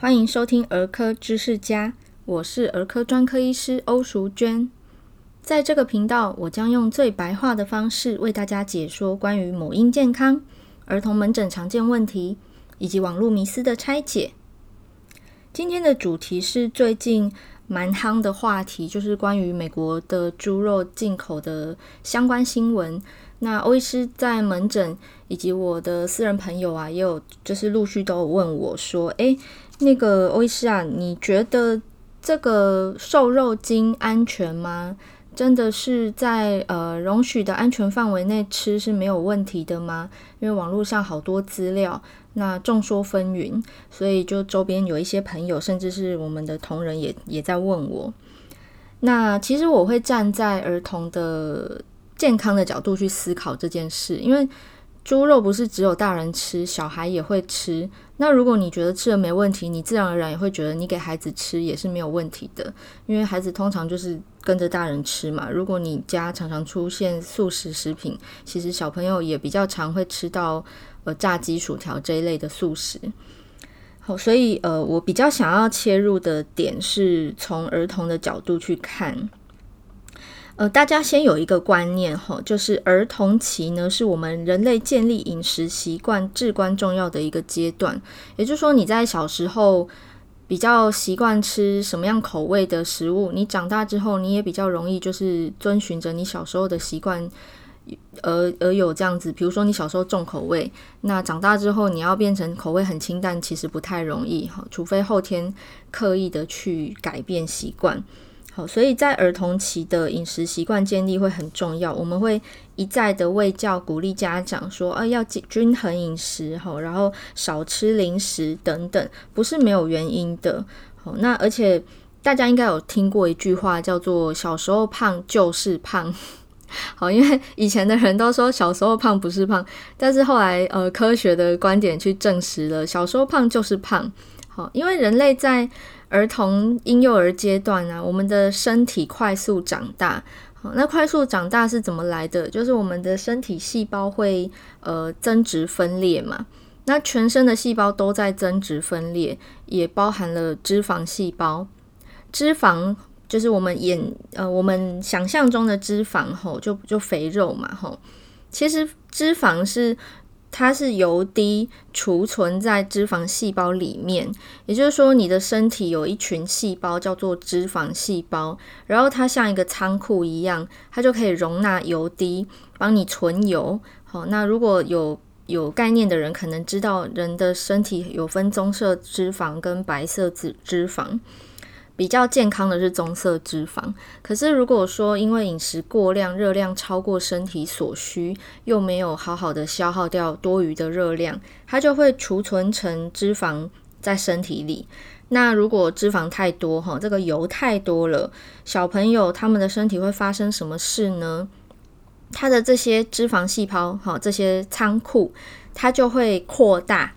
欢迎收听儿科知识家，我是儿科专科医师欧淑娟。在这个频道，我将用最白话的方式为大家解说关于母婴健康、儿童门诊常见问题以及网络迷思的拆解。今天的主题是最近蛮夯的话题，就是关于美国的猪肉进口的相关新闻。那欧医师在门诊以及我的私人朋友啊，也有就是陆续都问我说：“诶，那个欧医师啊，你觉得这个瘦肉精安全吗？真的是在呃容许的安全范围内吃是没有问题的吗？因为网络上好多资料，那众说纷纭，所以就周边有一些朋友，甚至是我们的同仁也也在问我。那其实我会站在儿童的。健康的角度去思考这件事，因为猪肉不是只有大人吃，小孩也会吃。那如果你觉得吃了没问题，你自然而然也会觉得你给孩子吃也是没有问题的，因为孩子通常就是跟着大人吃嘛。如果你家常常出现素食食品，其实小朋友也比较常会吃到呃炸鸡、薯条这一类的素食。好，所以呃，我比较想要切入的点是从儿童的角度去看。呃，大家先有一个观念哈，就是儿童期呢，是我们人类建立饮食习惯至关重要的一个阶段。也就是说，你在小时候比较习惯吃什么样口味的食物，你长大之后你也比较容易就是遵循着你小时候的习惯，而而有这样子。比如说，你小时候重口味，那长大之后你要变成口味很清淡，其实不太容易哈，除非后天刻意的去改变习惯。好，所以在儿童期的饮食习惯建立会很重要。我们会一再的卫教，鼓励家长说，啊，要均衡饮食，好，然后少吃零食等等，不是没有原因的。好，那而且大家应该有听过一句话，叫做“小时候胖就是胖”。好，因为以前的人都说小时候胖不是胖，但是后来呃科学的观点去证实了，小时候胖就是胖。好，因为人类在儿童婴幼儿阶段啊，我们的身体快速长大。好，那快速长大是怎么来的？就是我们的身体细胞会呃增殖分裂嘛。那全身的细胞都在增殖分裂，也包含了脂肪细胞。脂肪就是我们眼呃我们想象中的脂肪吼，就就肥肉嘛吼。其实脂肪是。它是油滴储存在脂肪细胞里面，也就是说，你的身体有一群细胞叫做脂肪细胞，然后它像一个仓库一样，它就可以容纳油滴，帮你存油。好，那如果有有概念的人，可能知道人的身体有分棕色脂肪跟白色脂脂肪。比较健康的是棕色脂肪，可是如果说因为饮食过量，热量超过身体所需，又没有好好的消耗掉多余的热量，它就会储存成脂肪在身体里。那如果脂肪太多，哈，这个油太多了，小朋友他们的身体会发生什么事呢？他的这些脂肪细胞，哈，这些仓库，它就会扩大，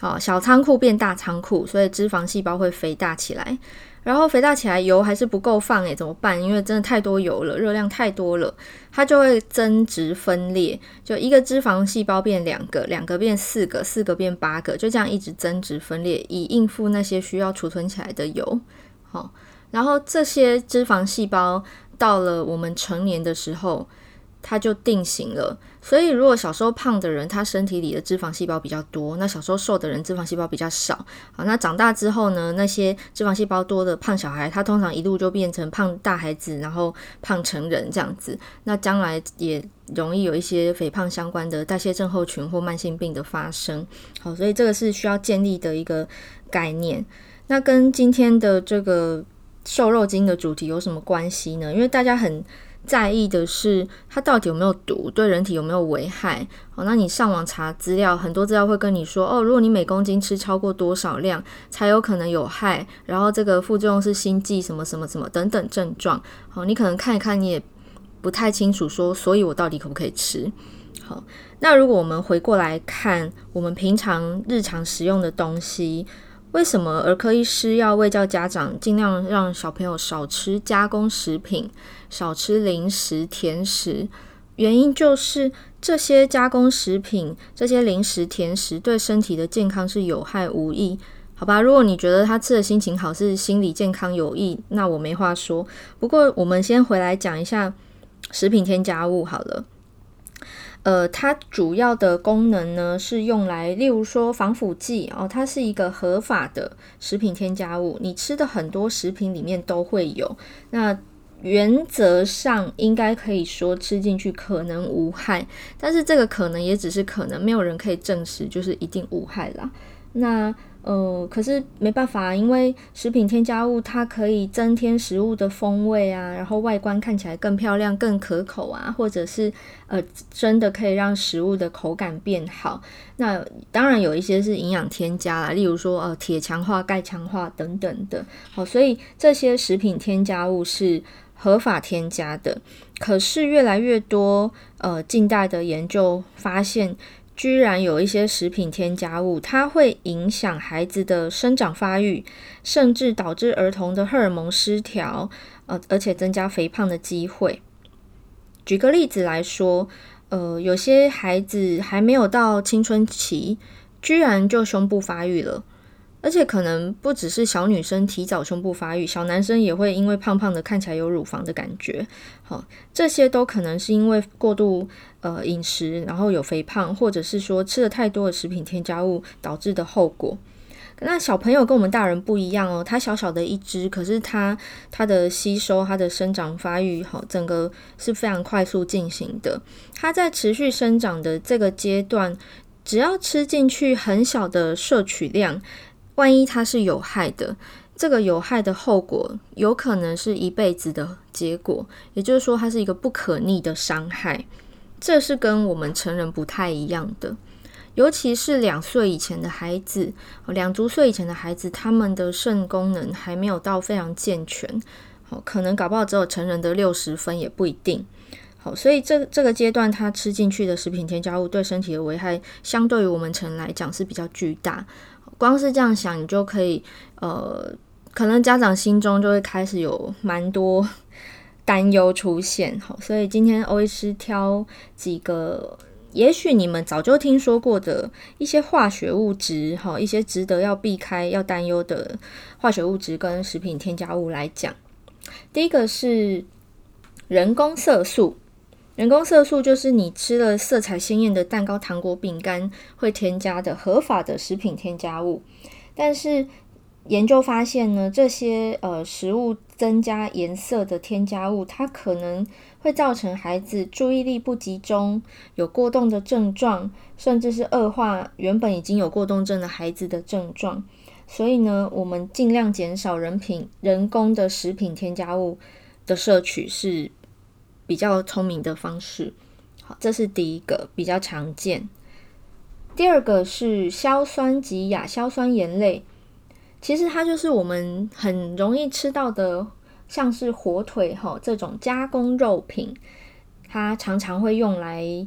好，小仓库变大仓库，所以脂肪细胞会肥大起来。然后肥大起来，油还是不够放诶，怎么办？因为真的太多油了，热量太多了，它就会增殖分裂，就一个脂肪细胞变两个，两个变四个，四个变八个，就这样一直增殖分裂，以应付那些需要储存起来的油。好，然后这些脂肪细胞到了我们成年的时候，它就定型了。所以，如果小时候胖的人，他身体里的脂肪细胞比较多；那小时候瘦的人，脂肪细胞比较少。好，那长大之后呢，那些脂肪细胞多的胖小孩，他通常一路就变成胖大孩子，然后胖成人这样子。那将来也容易有一些肥胖相关的代谢症候群或慢性病的发生。好，所以这个是需要建立的一个概念。那跟今天的这个瘦肉精的主题有什么关系呢？因为大家很。在意的是它到底有没有毒，对人体有没有危害？哦，那你上网查资料，很多资料会跟你说，哦，如果你每公斤吃超过多少量，才有可能有害。然后这个副作用是心悸什么什么什么等等症状。好，你可能看一看，你也不太清楚说，所以我到底可不可以吃？好，那如果我们回过来看，我们平常日常食用的东西。为什么儿科医师要为教家长尽量让小朋友少吃加工食品、少吃零食、甜食？原因就是这些加工食品、这些零食、甜食对身体的健康是有害无益。好吧，如果你觉得他吃的心情好是心理健康有益，那我没话说。不过我们先回来讲一下食品添加物好了。呃，它主要的功能呢是用来，例如说防腐剂哦，它是一个合法的食品添加物，你吃的很多食品里面都会有。那原则上应该可以说吃进去可能无害，但是这个可能也只是可能，没有人可以证实就是一定无害啦。那呃，可是没办法，因为食品添加物它可以增添食物的风味啊，然后外观看起来更漂亮、更可口啊，或者是呃，真的可以让食物的口感变好。那当然有一些是营养添加啦，例如说呃，铁强化、钙强化等等的。好，所以这些食品添加物是合法添加的。可是越来越多呃，近代的研究发现。居然有一些食品添加物，它会影响孩子的生长发育，甚至导致儿童的荷尔蒙失调，呃，而且增加肥胖的机会。举个例子来说，呃，有些孩子还没有到青春期，居然就胸部发育了。而且可能不只是小女生提早胸部发育，小男生也会因为胖胖的看起来有乳房的感觉。好，这些都可能是因为过度呃饮食，然后有肥胖，或者是说吃了太多的食品添加物导致的后果。那小朋友跟我们大人不一样哦，他小小的一只，可是他他的吸收、他的生长发育，好，整个是非常快速进行的。他在持续生长的这个阶段，只要吃进去很小的摄取量。万一它是有害的，这个有害的后果有可能是一辈子的结果，也就是说，它是一个不可逆的伤害。这是跟我们成人不太一样的，尤其是两岁以前的孩子，两足岁以前的孩子，他们的肾功能还没有到非常健全，好可能搞不好只有成人的六十分也不一定。好，所以这这个阶段，他吃进去的食品添加物对身体的危害，相对于我们成人来讲是比较巨大。光是这样想，你就可以，呃，可能家长心中就会开始有蛮多担忧出现。好，所以今天欧医师挑几个，也许你们早就听说过的一些化学物质，哈，一些值得要避开、要担忧的化学物质跟食品添加物来讲。第一个是人工色素。人工色素就是你吃了色彩鲜艳的蛋糕、糖果、饼干会添加的合法的食品添加物，但是研究发现呢，这些呃食物增加颜色的添加物，它可能会造成孩子注意力不集中、有过动的症状，甚至是恶化原本已经有过动症的孩子的症状。所以呢，我们尽量减少人品人工的食品添加物的摄取是。比较聪明的方式，好，这是第一个比较常见。第二个是硝酸及亚硝酸盐类，其实它就是我们很容易吃到的，像是火腿哈这种加工肉品，它常常会用来，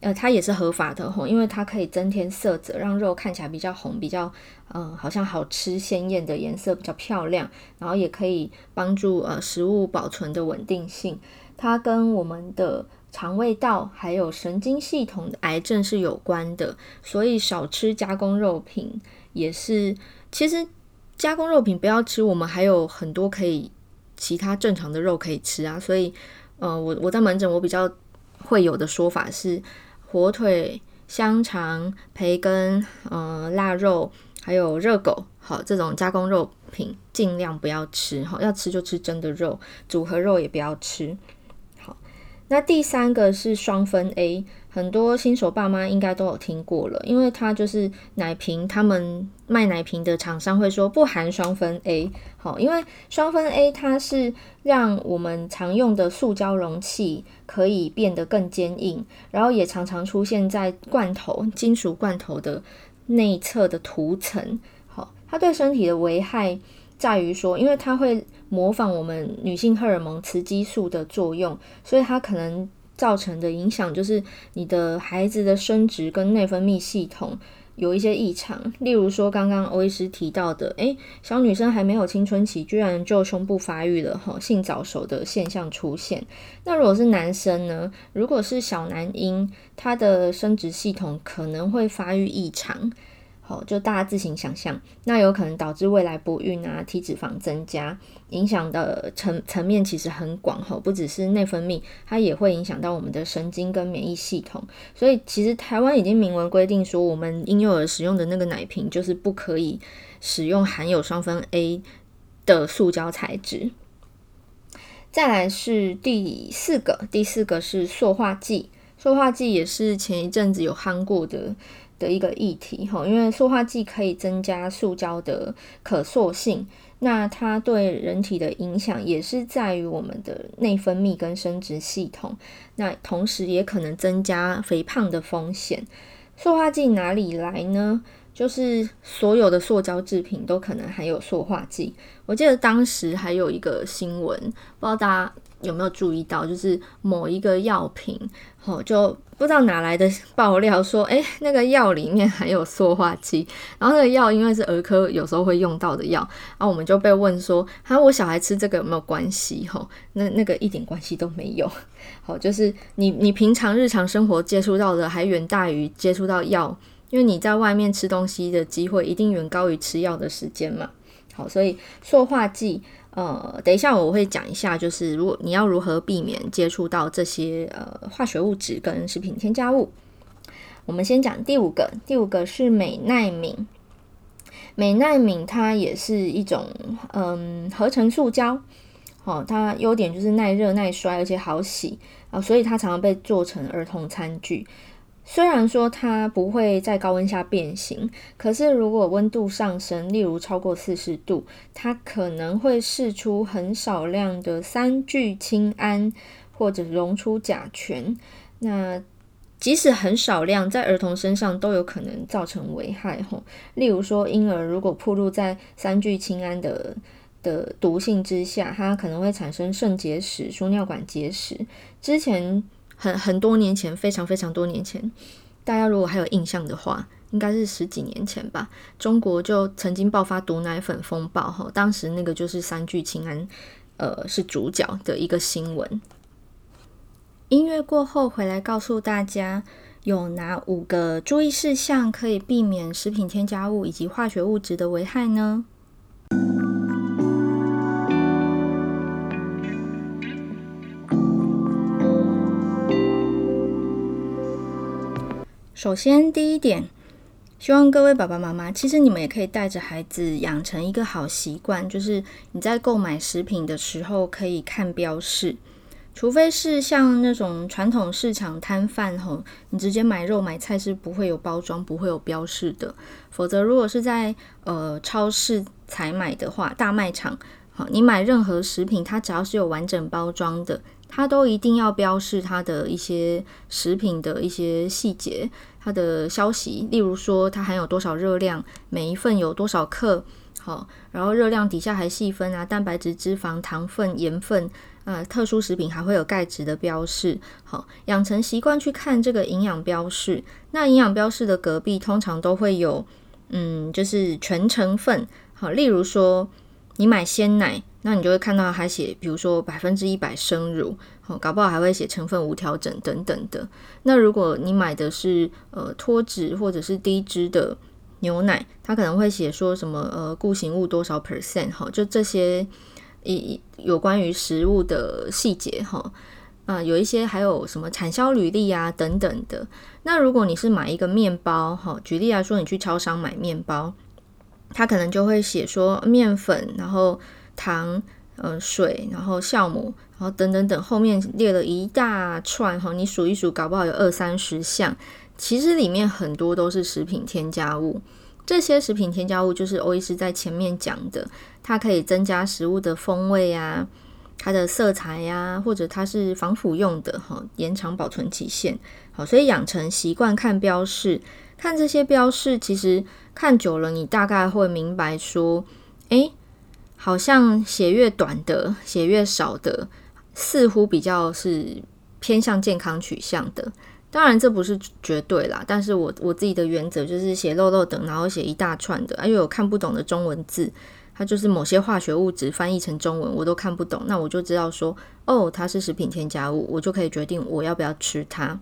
呃，它也是合法的哈，因为它可以增添色泽，让肉看起来比较红，比较嗯、好像好吃鲜艳的颜色比较漂亮，然后也可以帮助呃食物保存的稳定性。它跟我们的肠胃道还有神经系统的癌症是有关的，所以少吃加工肉品也是。其实加工肉品不要吃，我们还有很多可以其他正常的肉可以吃啊。所以，呃，我我在门诊我比较会有的说法是，火腿、香肠、培根、呃，腊肉还有热狗，好，这种加工肉品尽量不要吃。好，要吃就吃真的肉，组合肉也不要吃。那第三个是双酚 A，很多新手爸妈应该都有听过了，因为它就是奶瓶，他们卖奶瓶的厂商会说不含双酚 A，好，因为双酚 A 它是让我们常用的塑胶容器可以变得更坚硬，然后也常常出现在罐头、金属罐头的内侧的涂层，好，它对身体的危害在于说，因为它会。模仿我们女性荷尔蒙雌激素的作用，所以它可能造成的影响就是你的孩子的生殖跟内分泌系统有一些异常。例如说，刚刚欧医师提到的，诶，小女生还没有青春期，居然就胸部发育了，哈，性早熟的现象出现。那如果是男生呢？如果是小男婴，他的生殖系统可能会发育异常。好，就大家自行想象，那有可能导致未来不孕啊、体脂肪增加，影响的层层面其实很广哈，不只是内分泌，它也会影响到我们的神经跟免疫系统。所以其实台湾已经明文规定说，我们婴幼儿使用的那个奶瓶就是不可以使用含有双酚 A 的塑胶材质。再来是第四个，第四个是塑化剂，塑化剂也是前一阵子有夯过的。的一个议题哈，因为塑化剂可以增加塑胶的可塑性，那它对人体的影响也是在于我们的内分泌跟生殖系统，那同时也可能增加肥胖的风险。塑化剂哪里来呢？就是所有的塑胶制品都可能含有塑化剂。我记得当时还有一个新闻，不知道大家有没有注意到，就是某一个药品，吼就。不知道哪来的爆料说，诶，那个药里面含有塑化剂，然后那个药因为是儿科有时候会用到的药，然后我们就被问说，哈，我小孩吃这个有没有关系？吼，那那个一点关系都没有。好，就是你你平常日常生活接触到的还远大于接触到药，因为你在外面吃东西的机会一定远高于吃药的时间嘛。好，所以塑化剂。呃，等一下我会讲一下，就是如果你要如何避免接触到这些呃化学物质跟食品添加物。我们先讲第五个，第五个是美耐敏。美耐敏它也是一种嗯合成塑胶，哦，它优点就是耐热耐摔，而且好洗啊，所以它常常被做成儿童餐具。虽然说它不会在高温下变形，可是如果温度上升，例如超过四十度，它可能会释出很少量的三聚氰胺或者溶出甲醛。那即使很少量，在儿童身上都有可能造成危害。吼，例如说婴儿如果暴露在三聚氰胺的的毒性之下，它可能会产生肾结石、输尿管结石。之前。很很多年前，非常非常多年前，大家如果还有印象的话，应该是十几年前吧。中国就曾经爆发毒奶粉风暴，哈，当时那个就是三聚氰胺，呃，是主角的一个新闻。音乐过后回来告诉大家，有哪五个注意事项可以避免食品添加物以及化学物质的危害呢？首先，第一点，希望各位爸爸妈妈，其实你们也可以带着孩子养成一个好习惯，就是你在购买食品的时候可以看标示，除非是像那种传统市场摊贩吼，你直接买肉买菜是不会有包装、不会有标示的。否则，如果是在呃超市采买的话，大卖场，好，你买任何食品，它只要是有完整包装的，它都一定要标示它的一些食品的一些细节。它的消息，例如说它含有多少热量，每一份有多少克，好，然后热量底下还细分啊，蛋白质、脂肪、糖分、盐分，啊、呃，特殊食品还会有钙质的标示，好，养成习惯去看这个营养标示。那营养标示的隔壁通常都会有，嗯，就是全成分，好，例如说你买鲜奶。那你就会看到还写，比如说百分之一百生乳，哦，搞不好还会写成分无调整等等的。那如果你买的是呃脱脂或者是低脂的牛奶，它可能会写说什么呃固形物多少 percent 哈，就这些一有关于食物的细节哈啊，有一些还有什么产销履历啊等等的。那如果你是买一个面包哈，举例来说，你去超商买面包，它可能就会写说面粉，然后糖、呃水，然后酵母，然后等等等，后面列了一大串哈，你数一数，搞不好有二三十项。其实里面很多都是食品添加物。这些食品添加物就是欧医师在前面讲的，它可以增加食物的风味啊，它的色彩呀、或者它是防腐用的哈，延长保存期限。好，所以养成习惯看标示，看这些标示，其实看久了，你大概会明白说，诶。好像写越短的，写越少的，似乎比较是偏向健康取向的。当然这不是绝对啦，但是我我自己的原则就是写漏漏等，然后写一大串的，因为我看不懂的中文字，它就是某些化学物质翻译成中文我都看不懂，那我就知道说，哦，它是食品添加物，我就可以决定我要不要吃它。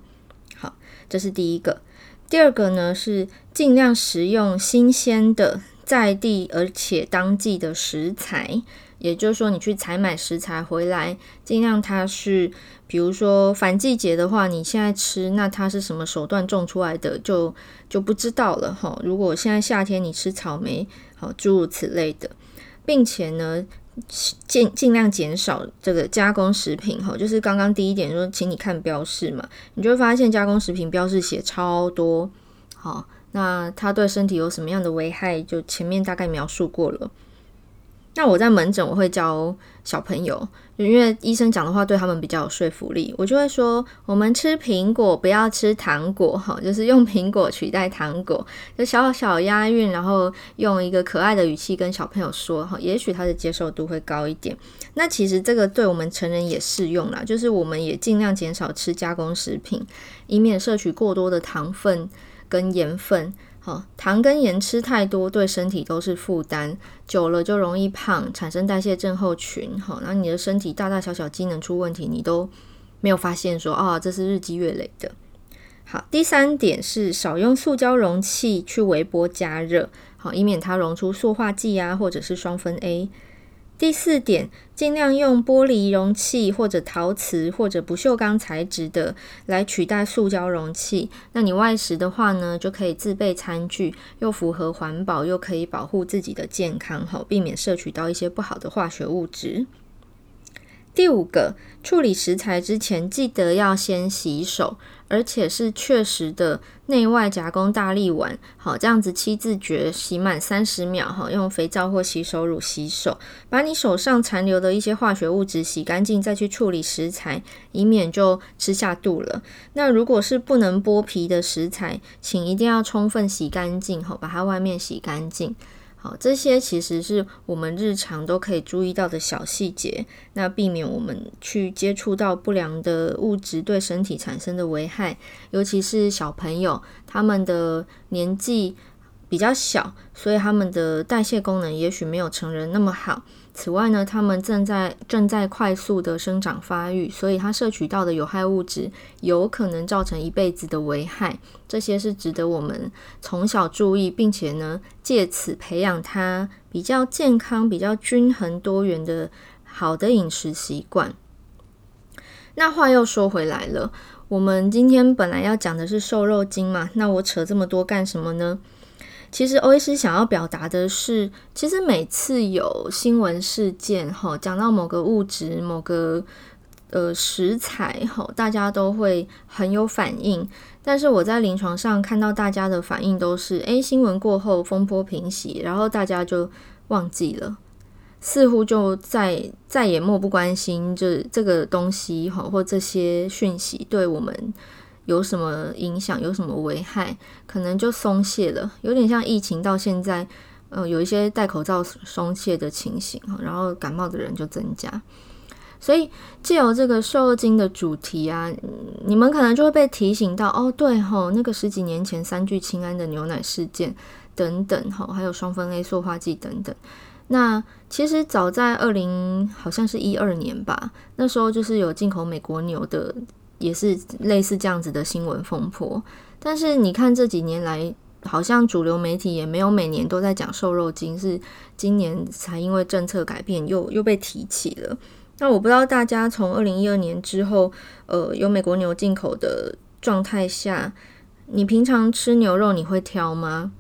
好，这是第一个。第二个呢是尽量食用新鲜的在地而且当季的食材，也就是说你去采买食材回来，尽量它是，比如说反季节的话，你现在吃，那它是什么手段种出来的，就就不知道了哈。如果现在夏天你吃草莓，好，诸如此类的，并且呢。尽尽量减少这个加工食品哈，就是刚刚第一点说，请你看标示嘛，你就会发现加工食品标示写超多，好，那它对身体有什么样的危害，就前面大概描述过了。那我在门诊我会教小朋友，因为医生讲的话对他们比较有说服力，我就会说我们吃苹果不要吃糖果哈，就是用苹果取代糖果，就小小押韵，然后用一个可爱的语气跟小朋友说哈，也许他的接受度会高一点。那其实这个对我们成人也适用啦，就是我们也尽量减少吃加工食品，以免摄取过多的糖分跟盐分。糖跟盐吃太多，对身体都是负担，久了就容易胖，产生代谢症候群。好，那你的身体大大小小机能出问题，你都没有发现说，哦，这是日积月累的。好，第三点是少用塑胶容器去微波加热，好，以免它溶出塑化剂啊，或者是双酚 A。第四点，尽量用玻璃容器或者陶瓷或者不锈钢材质的来取代塑胶容器。那你外食的话呢，就可以自备餐具，又符合环保，又可以保护自己的健康，好，避免摄取到一些不好的化学物质。第五个，处理食材之前记得要先洗手，而且是确实的内外夹攻大力丸，好，这样子七字诀洗满三十秒，哈，用肥皂或洗手乳洗手，把你手上残留的一些化学物质洗干净，再去处理食材，以免就吃下肚了。那如果是不能剥皮的食材，请一定要充分洗干净，哈，把它外面洗干净。好，这些其实是我们日常都可以注意到的小细节，那避免我们去接触到不良的物质对身体产生的危害，尤其是小朋友，他们的年纪比较小，所以他们的代谢功能也许没有成人那么好。此外呢，他们正在正在快速的生长发育，所以他摄取到的有害物质有可能造成一辈子的危害。这些是值得我们从小注意，并且呢，借此培养他比较健康、比较均衡、多元的好的饮食习惯。那话又说回来了，我们今天本来要讲的是瘦肉精嘛，那我扯这么多干什么呢？其实欧医师想要表达的是，其实每次有新闻事件，哈，讲到某个物质、某个呃食材，哈，大家都会很有反应。但是我在临床上看到大家的反应都是，诶，新闻过后风波平息，然后大家就忘记了，似乎就再再也漠不关心，就这个东西，哈，或这些讯息对我们。有什么影响？有什么危害？可能就松懈了，有点像疫情到现在，呃，有一些戴口罩松懈的情形，然后感冒的人就增加。所以借由这个瘦肉精的主题啊，你们可能就会被提醒到，哦，对吼，那个十几年前三聚氰胺的牛奶事件等等，吼，还有双酚 A 塑化剂等等。那其实早在二零好像是一二年吧，那时候就是有进口美国牛的。也是类似这样子的新闻风波，但是你看这几年来，好像主流媒体也没有每年都在讲瘦肉精，是今年才因为政策改变又又被提起了。那我不知道大家从二零一二年之后，呃，有美国牛进口的状态下，你平常吃牛肉你会挑吗？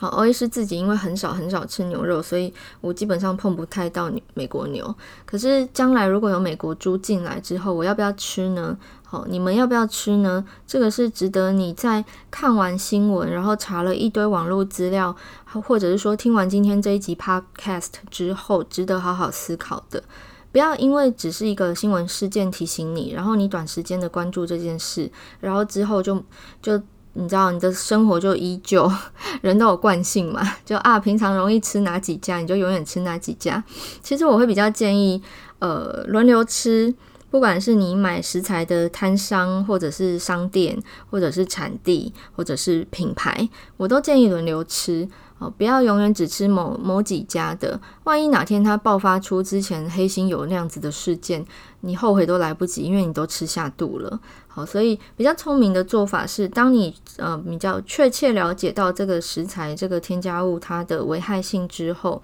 好，欧医师自己因为很少很少吃牛肉，所以我基本上碰不太到美国牛。可是将来如果有美国猪进来之后，我要不要吃呢？好，你们要不要吃呢？这个是值得你在看完新闻，然后查了一堆网络资料，或者是说听完今天这一集 Podcast 之后，值得好好思考的。不要因为只是一个新闻事件提醒你，然后你短时间的关注这件事，然后之后就就。你知道你的生活就依旧，人都有惯性嘛，就啊，平常容易吃哪几家，你就永远吃哪几家。其实我会比较建议，呃，轮流吃，不管是你买食材的摊商，或者是商店，或者是产地，或者是品牌，我都建议轮流吃。哦，不要永远只吃某某几家的，万一哪天它爆发出之前黑心油那样子的事件，你后悔都来不及，因为你都吃下肚了。所以比较聪明的做法是，当你呃比较确切了解到这个食材、这个添加物它的危害性之后，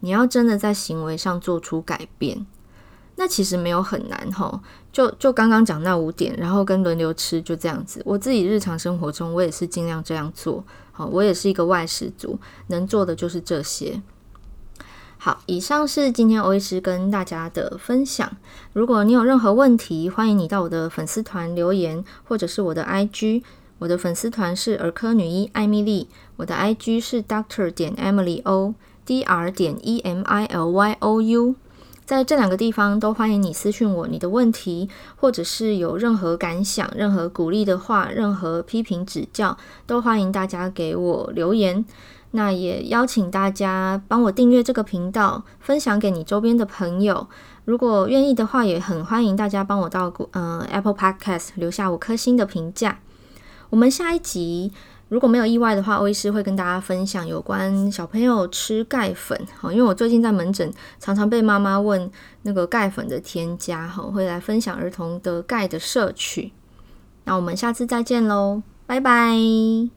你要真的在行为上做出改变。那其实没有很难哈，就就刚刚讲那五点，然后跟轮流吃就这样子。我自己日常生活中，我也是尽量这样做。好，我也是一个外食族，能做的就是这些。好，以上是今天欧医师跟大家的分享。如果你有任何问题，欢迎你到我的粉丝团留言，或者是我的 IG。我的粉丝团是儿科女医艾米丽，我的 IG 是 Doctor 点 Emily O，D R 点 E M I L Y O U。在这两个地方都欢迎你私讯我你的问题，或者是有任何感想、任何鼓励的话、任何批评指教，都欢迎大家给我留言。那也邀请大家帮我订阅这个频道，分享给你周边的朋友。如果愿意的话，也很欢迎大家帮我到呃 Apple Podcast 留下五颗星的评价。我们下一集。如果没有意外的话，欧医师会跟大家分享有关小朋友吃钙粉。哈，因为我最近在门诊常常被妈妈问那个钙粉的添加，哈，会来分享儿童的钙的摄取。那我们下次再见喽，拜拜。